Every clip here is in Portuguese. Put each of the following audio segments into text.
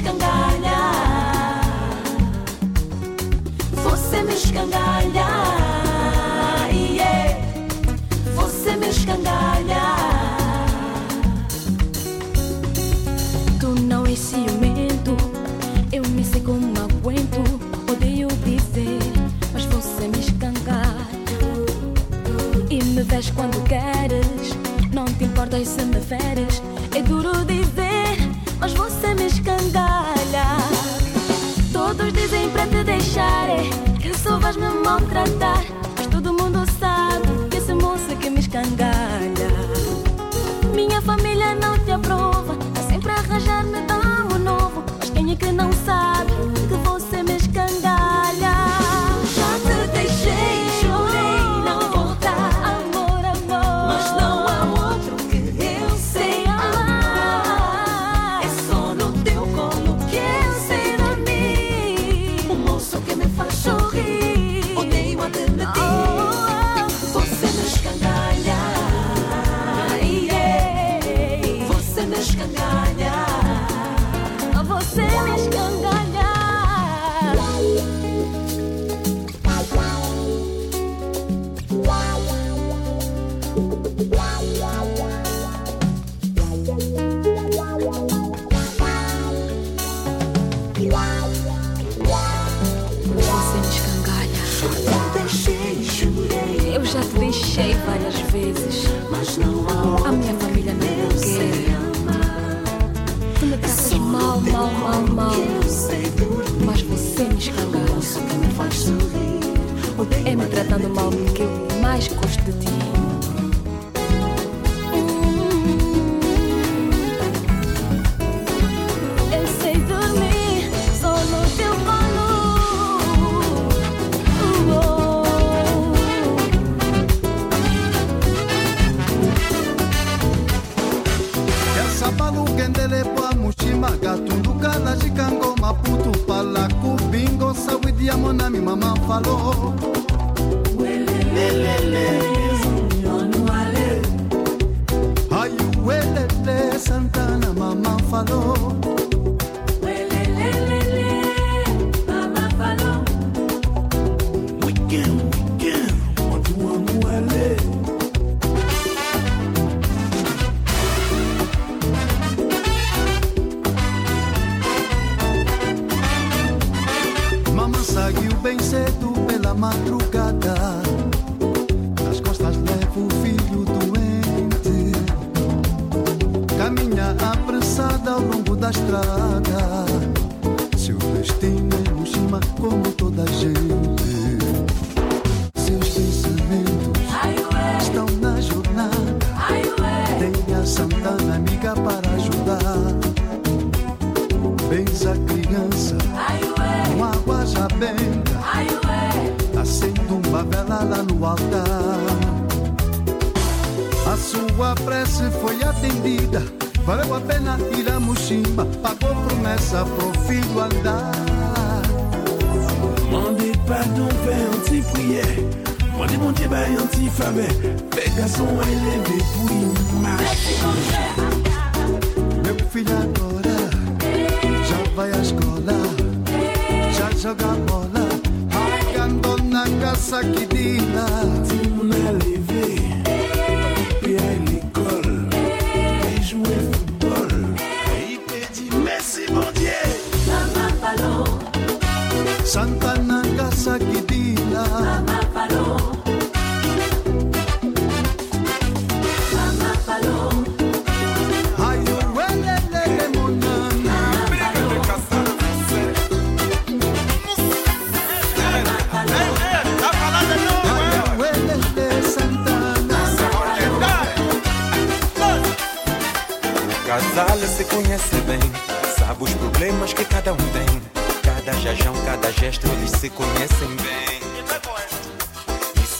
escangalha. Você me escangalha. Yeah. É. Você me escangalha. Tu não és ciumento. Eu nem sei como aguento. Odeio dizer, mas você me escangalha. E me vês quando queres. Não te importas se me feres. faz me maltratar. Mas todo mundo sabe que esse moço que me escangalha. Minha família não te aprova. Tá sempre a arranjar-me damo novo. Mas quem é que não sabe? Achei várias vezes, mas não há A minha família não me quer. Tu me tratas mal, mal, mal, mal. Mas você me escangalha. É me tratando mal que eu mais gosto de ti. falou.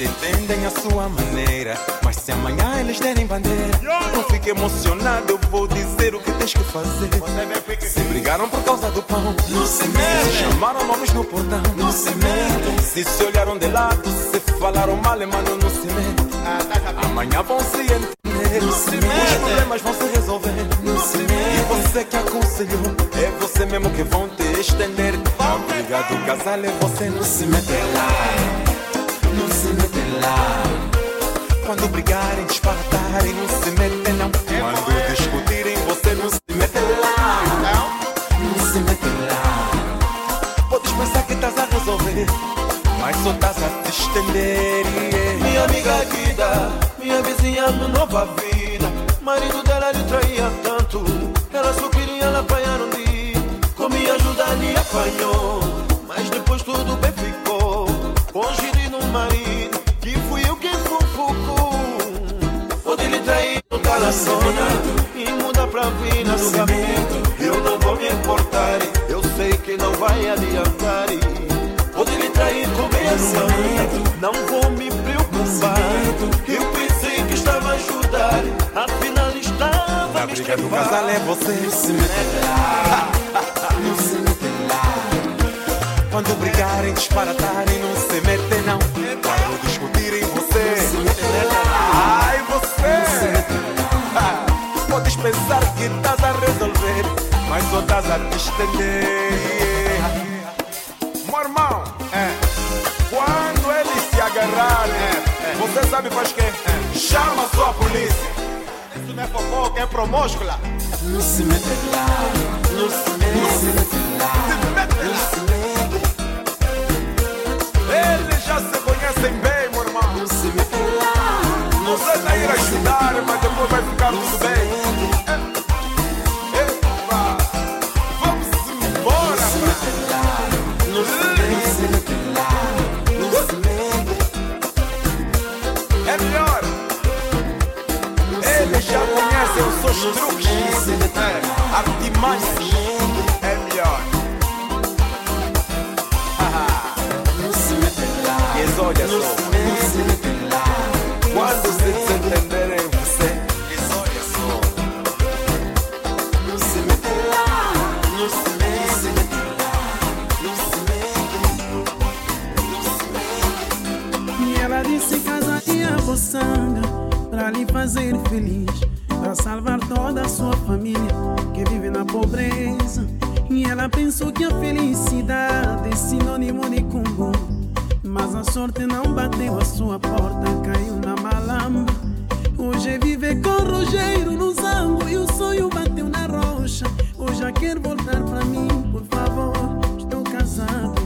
Se entendem a sua maneira. Mas se amanhã eles derem bandeira, não fique emocionado, eu vou dizer o que tens que fazer. Se brigaram por causa do pão, não se. Se chamaram nomes no portão, não se metem. Se se olharam de lado, se falaram mal, mano, não se metem. Amanhã vão se entender. Os problemas vão se resolver. E você que aconselhou, é você mesmo que vão te estender. Obrigado, casal, é você não se mete lá. Não se mete lá. Quando brigarem, disparatarem, não se mete não. Quando discutirem, você não se mete lá. Não se mete lá. Podes pensar que estás a resolver, mas só estás a te estender. Minha amiga Guida, minha vizinha no nova vida. Marido dela lhe traía tanto, ela só queria ela apanhar um dia. Com minha ajuda lhe apanhou, no e muda pra vida no caminho. Eu não vou me importar, eu sei que não vai adiantar. Pode lhe trair com meia não vou me preocupar. Eu pensei que estava a ajudar, afinal estava A me do estrepar. casal é você não se mete lá. Não se mete lá. Quando brigarem, disparatarem, não se mete não. Quando discutirem, pensar que estás a resolver, mas só estás a te estender. Meu irmão, quando eles se agarrarem, você sabe faz quê? Chama só a polícia. Isso não é fofoca, é promóscula. Não se mete lá, não se mete, não se mete lá, Se mete não lá. se mete, Eles já se conhecem bem, meu irmão. não se mete lá, não Você se está a ir mete, ajudar, mas depois vai ficar tudo bem. E ela disse que casaria a boçanga Pra lhe fazer feliz ela pensou que a felicidade É sinônimo de cumbu Mas a sorte não bateu a sua porta Caiu na malamba Hoje vive com Rogério no zango E o sonho bateu na rocha. Hoje já quer voltar pra mim, por favor Estou casado.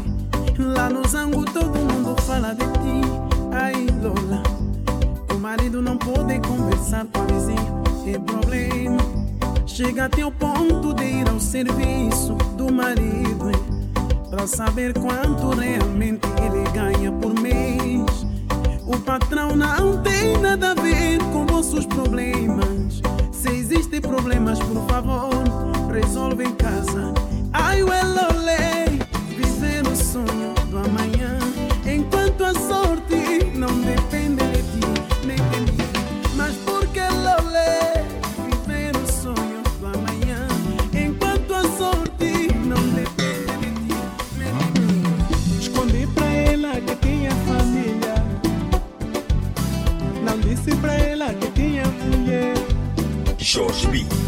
Lá no zango todo mundo fala de ti Ai Lola. O marido não pode conversar com a vizinha É problema Chega até o ponto de ir ao serviço do marido? Pra saber quanto realmente ele ganha por mês. O patrão não tem nada a ver com vossos problemas. Se existem problemas, por favor, resolve em casa. Ai, well, olé, Be.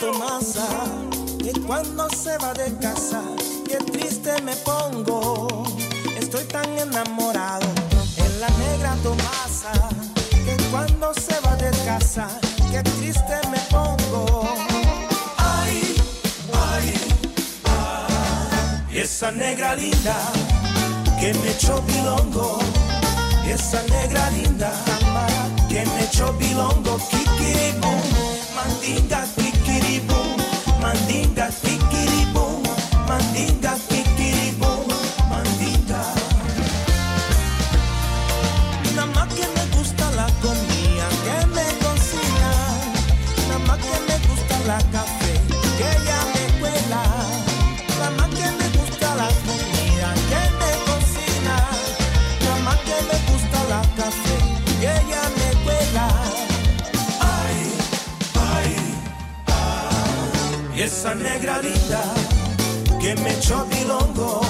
Tomasa, que cuando se va de casa, qué triste me pongo. Estoy tan enamorado en la negra Tomasa, que cuando se va de casa, qué triste me pongo. Ay, ay, ay, esa negra linda que me echó pilongo, esa negra linda que me echó pilongo, kikiribum, mandinga mandingas. linda que me echó milongo.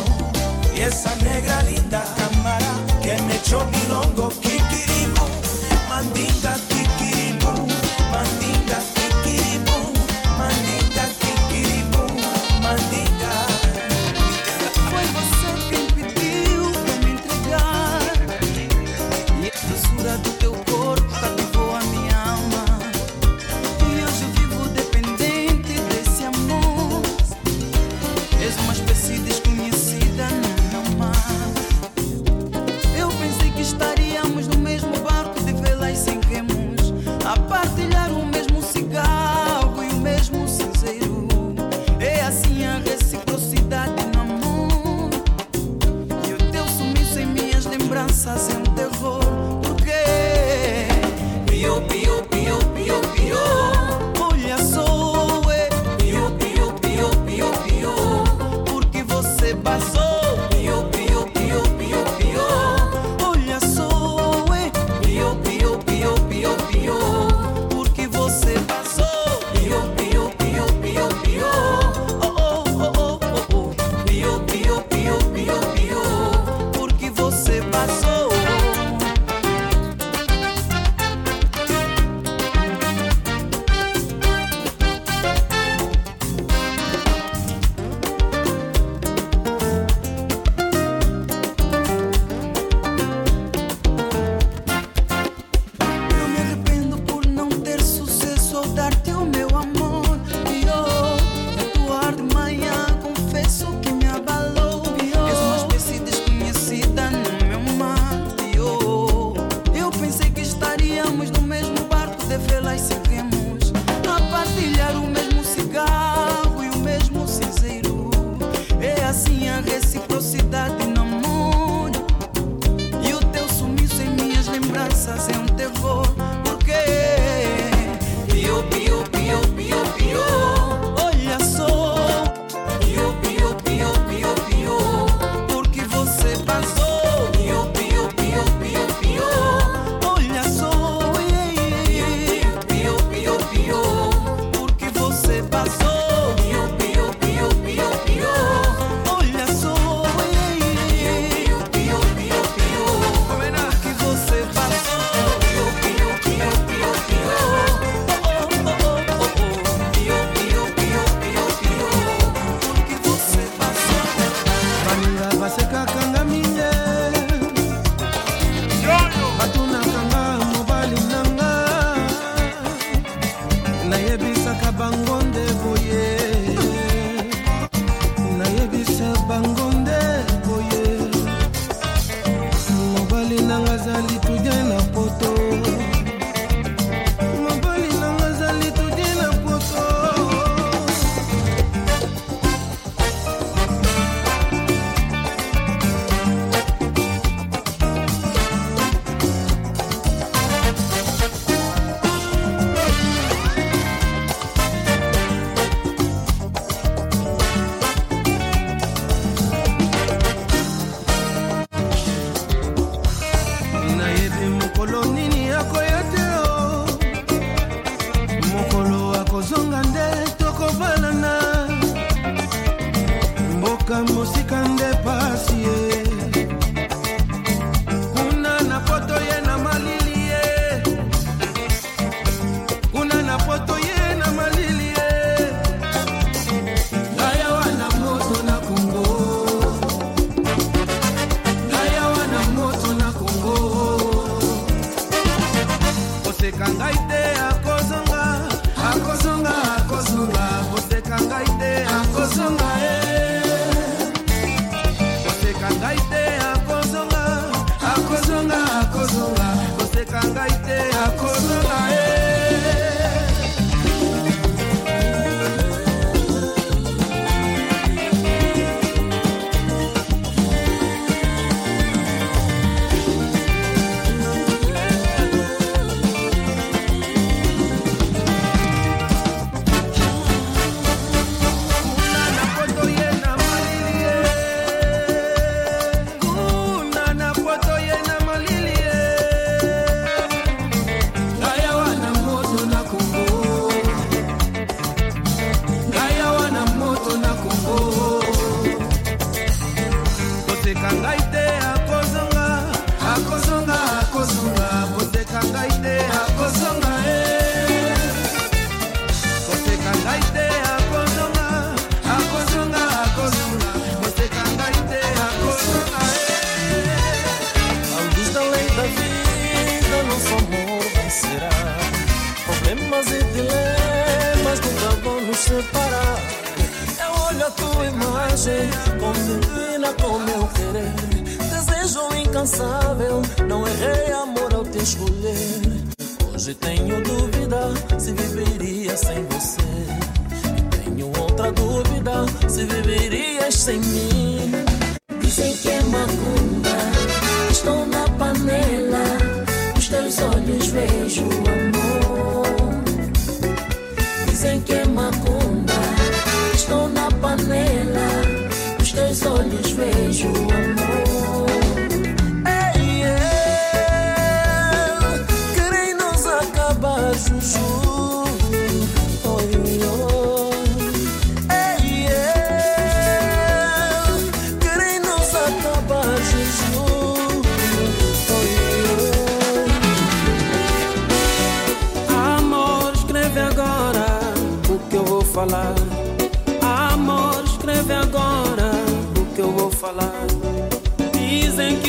Y esa negra linda cámara que me echó milongo.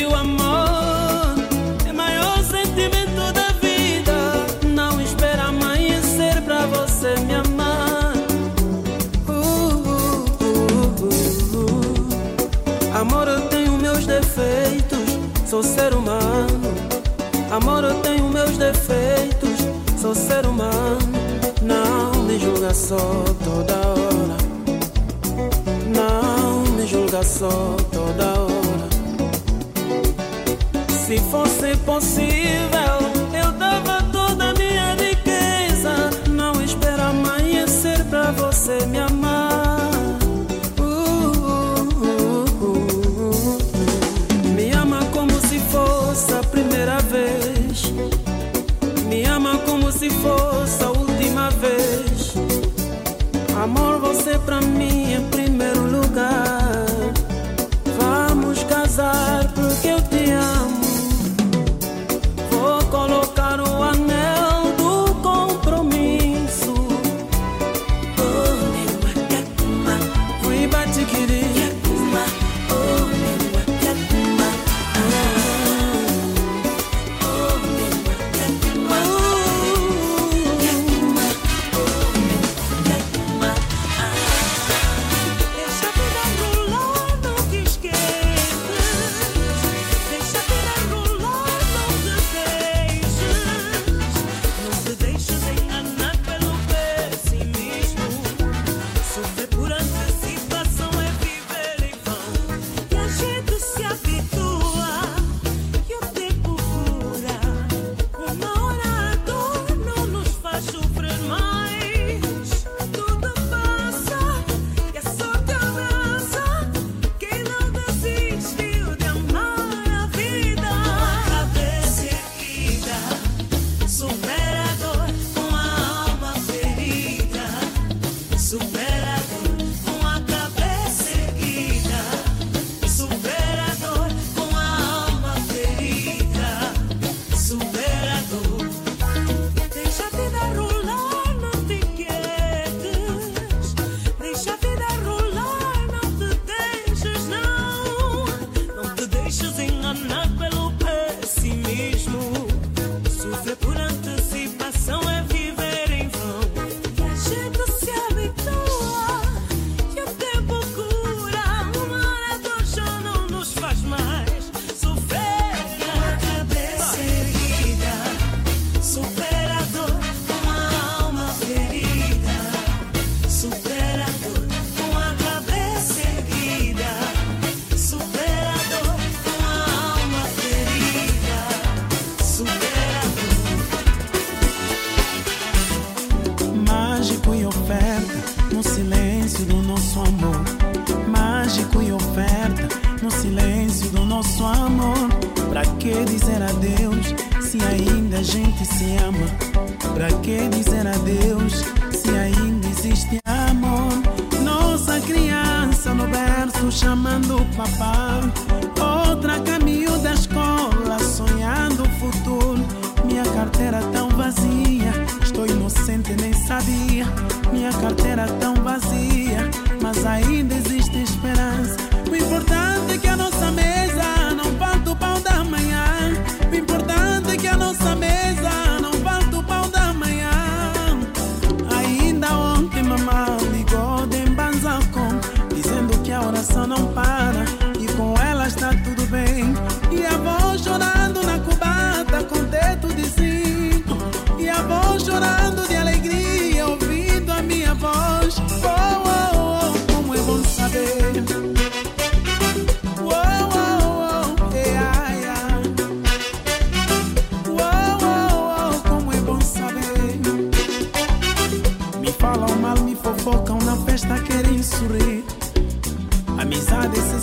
que o amor é maior sentimento da vida. Não espera amanhecer pra você me amar. Uh uh, uh, uh, uh, amor, eu tenho meus defeitos, sou ser humano. Amor, eu tenho meus defeitos, sou ser humano. Não me julga só toda hora. Não me julga só toda hora fosse possível.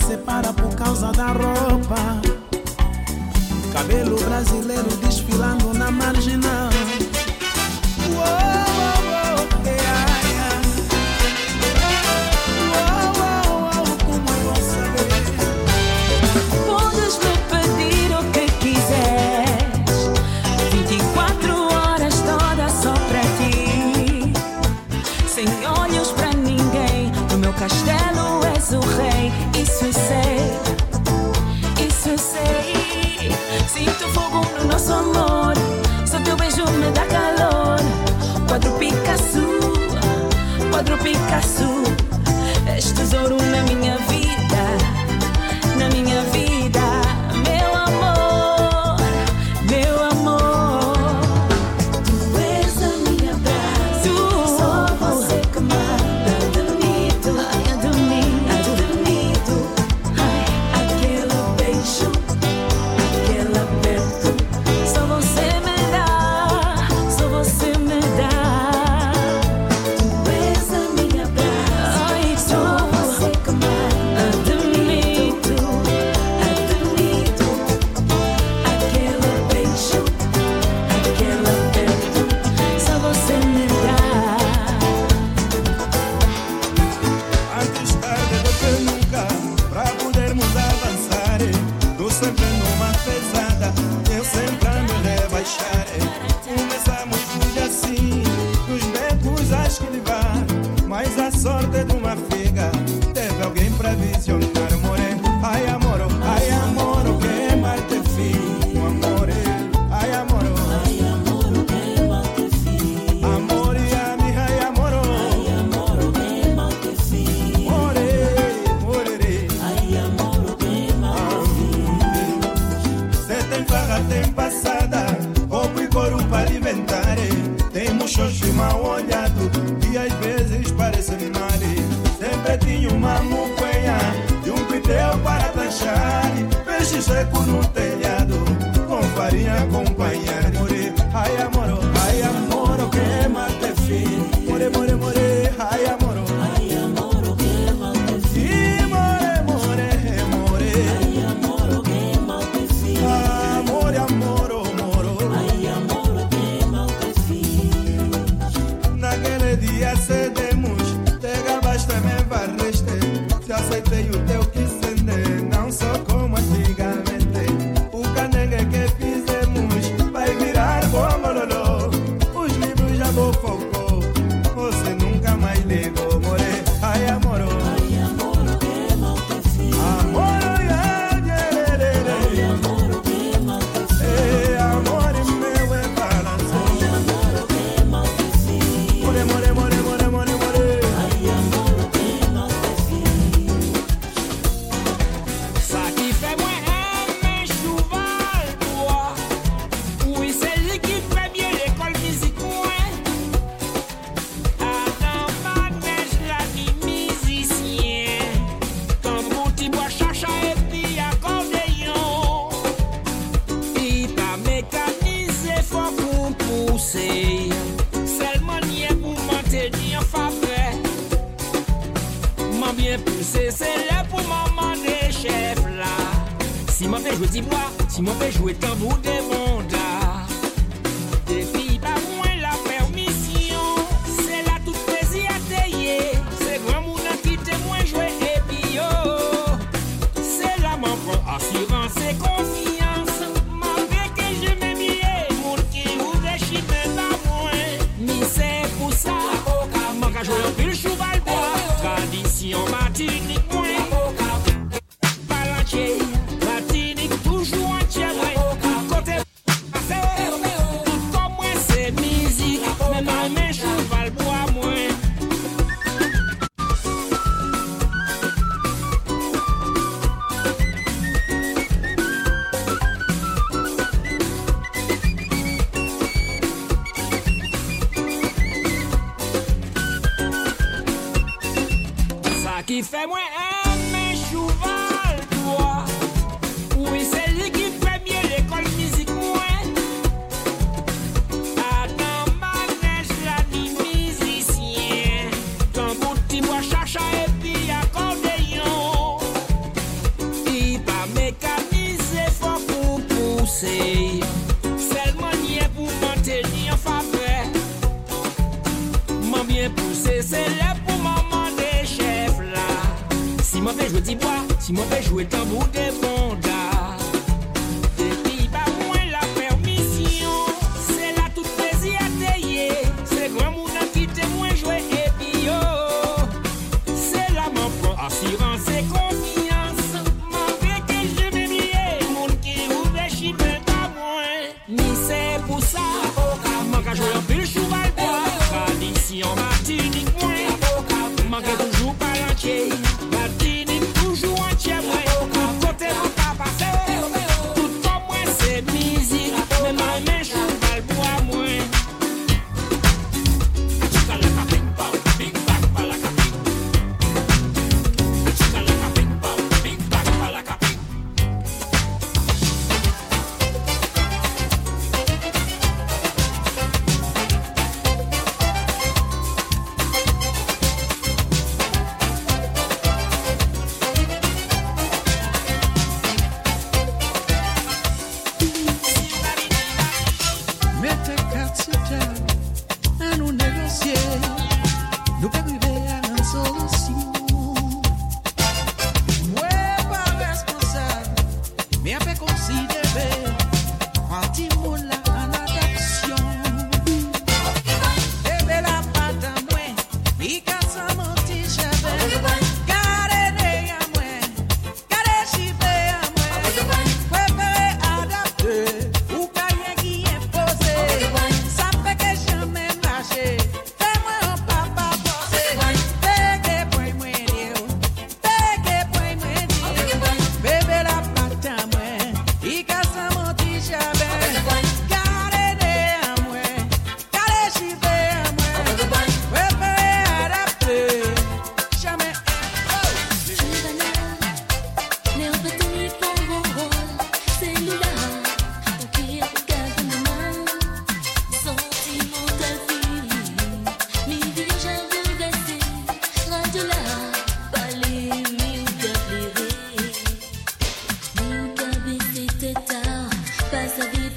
separa por causa da roupa. Cabelo brasileiro desfilando na marginal.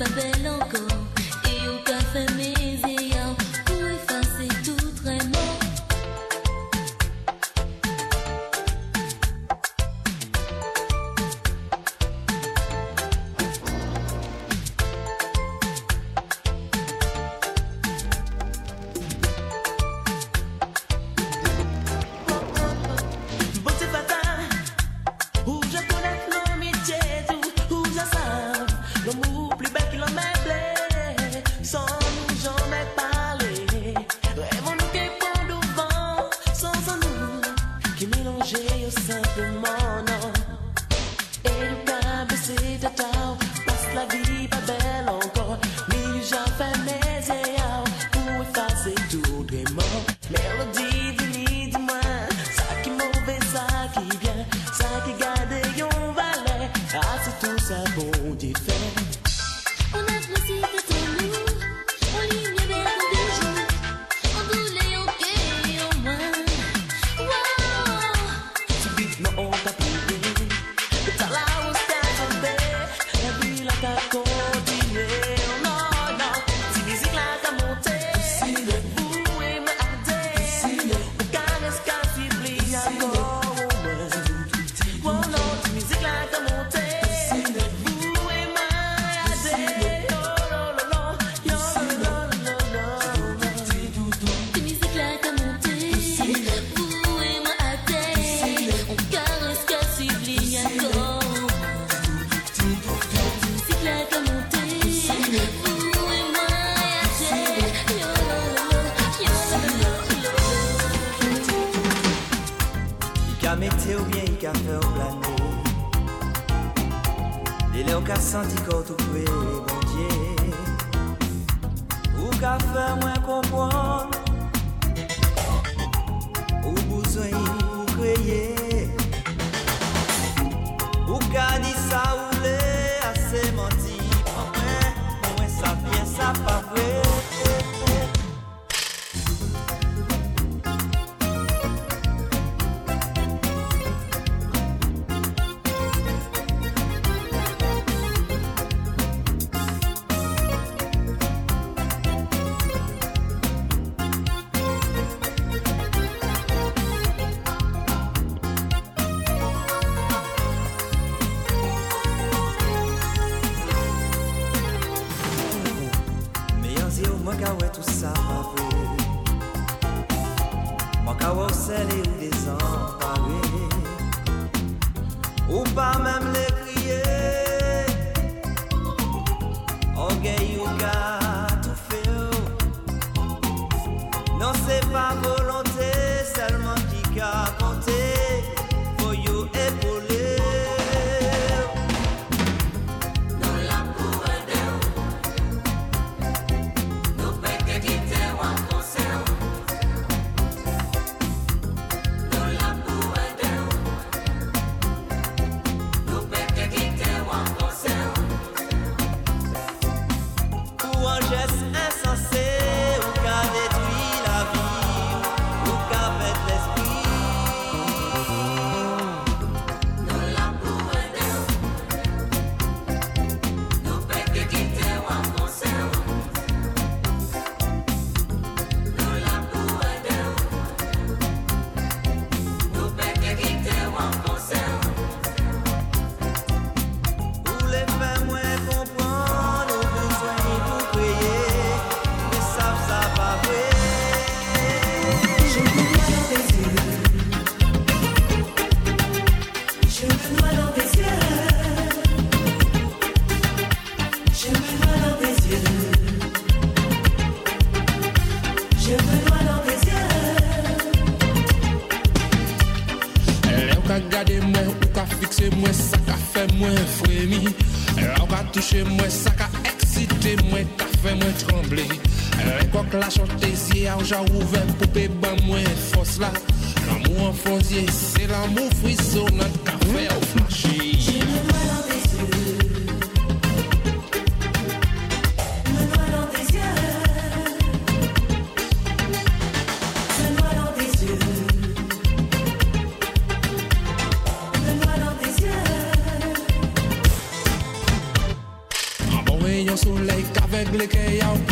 Passe à Não sei favor kok la chantezye, ou ja ouve poupe ban mwen fos la L'amou an fonzye, se l'amou frisonant, ka fe ou flashe Je me noie dans tes yeux. Me noie dans tes yeux. Me noie dans tes yeux. Me noie dans tes yeux. An bon rayon soleil kavek le ke ya ou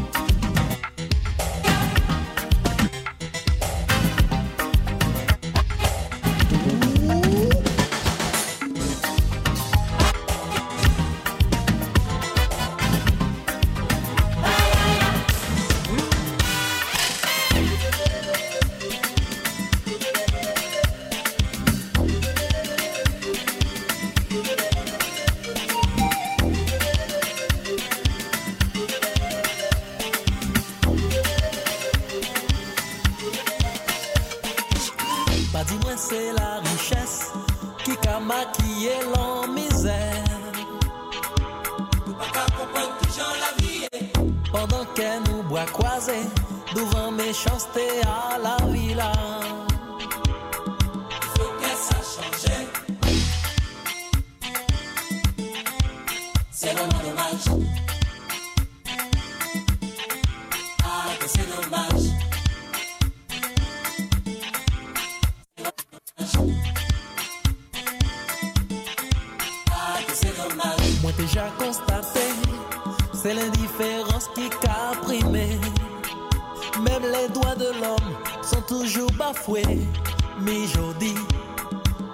Devant méchanceté à la villa. Faut que ça change. C'est vraiment dommage. Mais je dis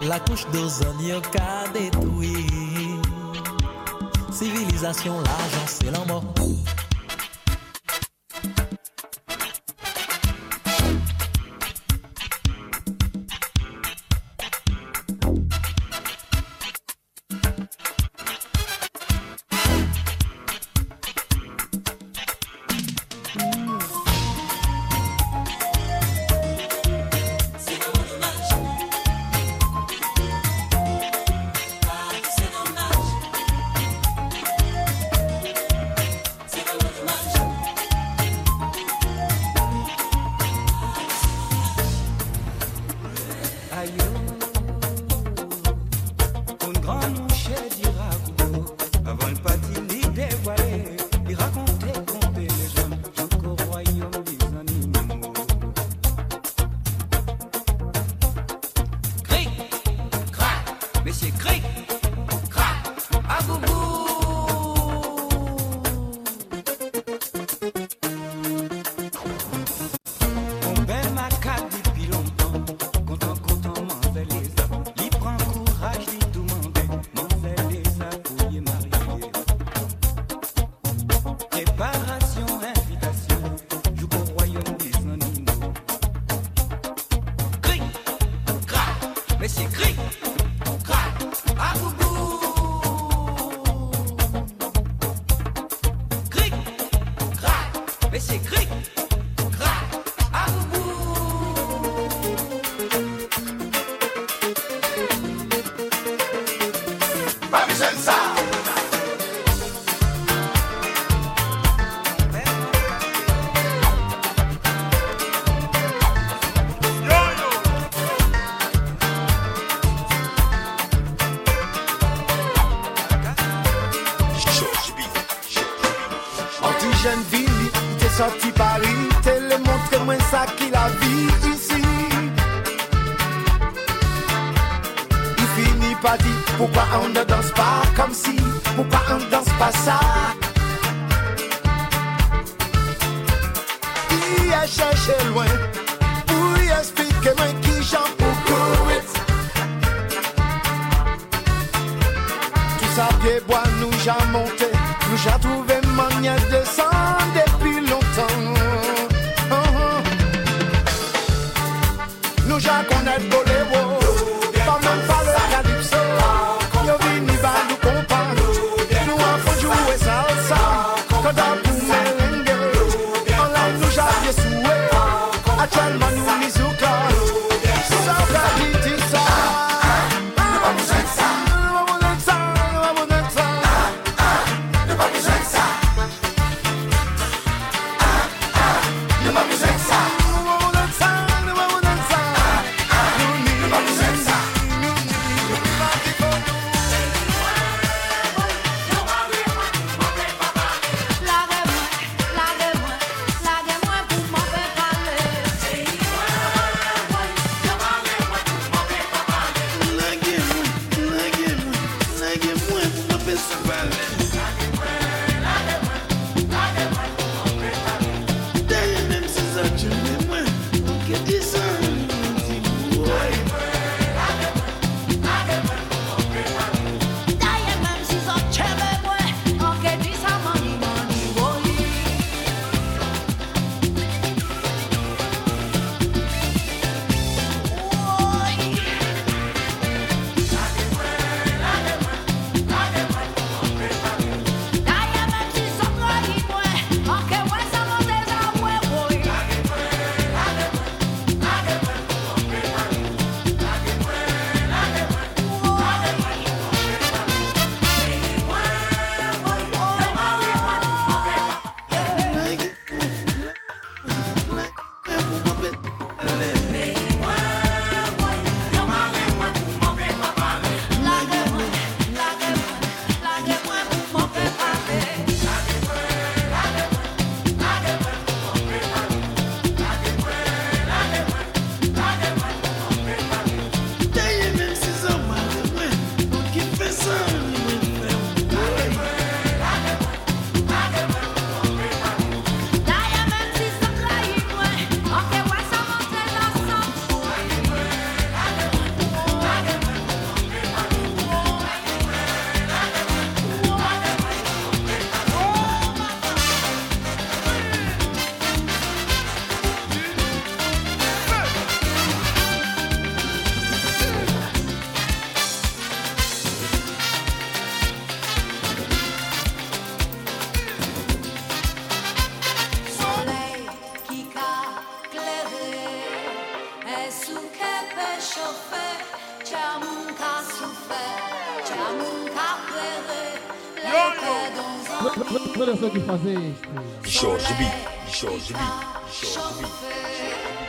la couche d'ozon yoka détruit. Civilisation, l'argent, c'est l'amour. Kirche kriegt. monter no jato Olha só que fazer isto. Jorge B. Jorge B. Jorge B. Jorge B.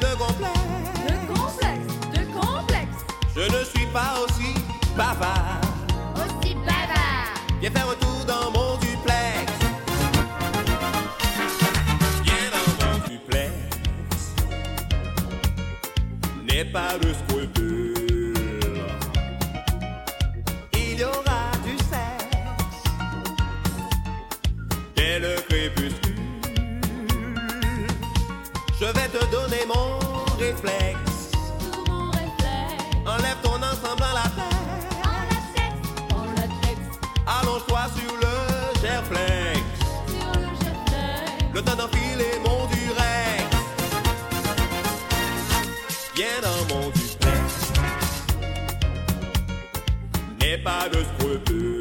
plein de complexes. De complexe, de complexe, Je ne suis pas aussi bavard. aussi bavard. Viens faire un tour dans mon duplex. Viens dans mon duplex. N'aie pas de Enlève ton ensemble dans la tête. Allonge-toi sur le gerflex. Sur le d'enfiler mon durex. Viens dans mon duplex. N'aie pas de scrupules.